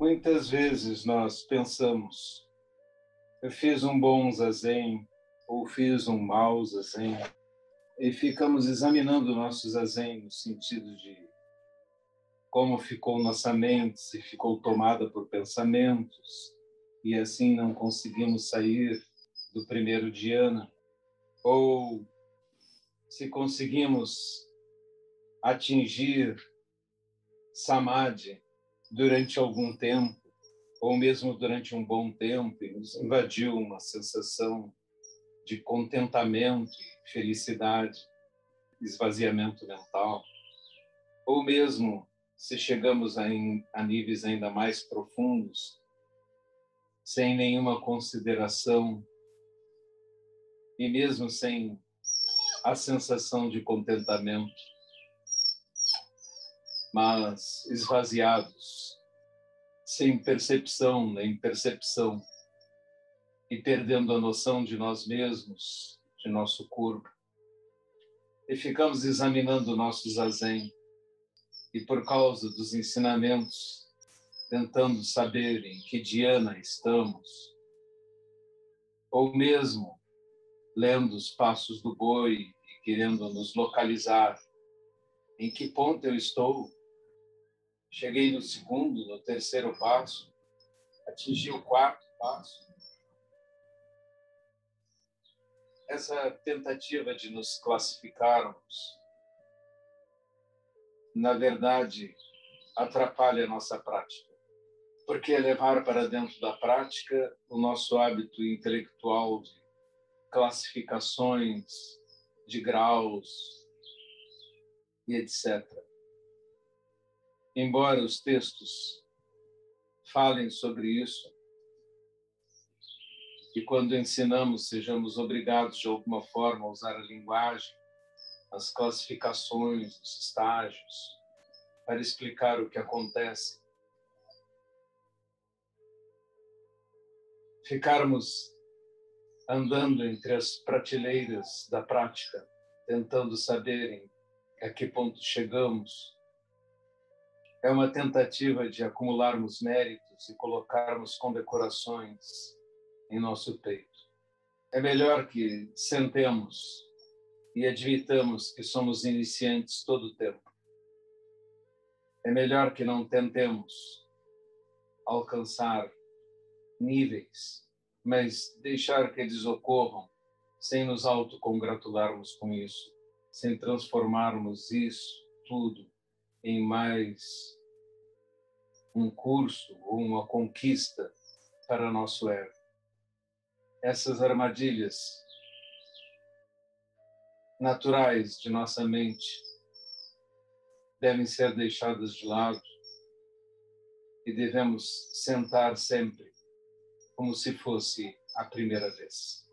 Muitas vezes nós pensamos, eu fiz um bom zazen ou fiz um mau zazen, e ficamos examinando o nosso zazen no sentido de como ficou nossa mente, se ficou tomada por pensamentos, e assim não conseguimos sair do primeiro dhyana, ou se conseguimos atingir samadhi durante algum tempo, ou mesmo durante um bom tempo, e nos invadiu uma sensação de contentamento, felicidade, esvaziamento mental, ou mesmo se chegamos a, a níveis ainda mais profundos, sem nenhuma consideração e mesmo sem a sensação de contentamento, mas esvaziados, sem percepção nem percepção, e perdendo a noção de nós mesmos, de nosso corpo. E ficamos examinando o nosso zazen, e por causa dos ensinamentos, tentando saber em que diana estamos, ou mesmo lendo os passos do boi e querendo nos localizar em que ponto eu estou. Cheguei no segundo, no terceiro passo, atingi o quarto passo. Essa tentativa de nos classificarmos, na verdade, atrapalha a nossa prática. Porque é levar para dentro da prática o nosso hábito intelectual de classificações de graus e etc. Embora os textos falem sobre isso, e quando ensinamos sejamos obrigados de alguma forma a usar a linguagem, as classificações, os estágios, para explicar o que acontece. Ficarmos andando entre as prateleiras da prática, tentando saberem a que ponto chegamos. É uma tentativa de acumularmos méritos e colocarmos condecorações em nosso peito. É melhor que sentemos e admitamos que somos iniciantes todo o tempo. É melhor que não tentemos alcançar níveis mas deixar que eles ocorram sem nos autocongratularmos com isso, sem transformarmos isso tudo em mais um curso ou uma conquista para nosso ego. Essas armadilhas naturais de nossa mente devem ser deixadas de lado e devemos sentar sempre como se fosse a primeira vez.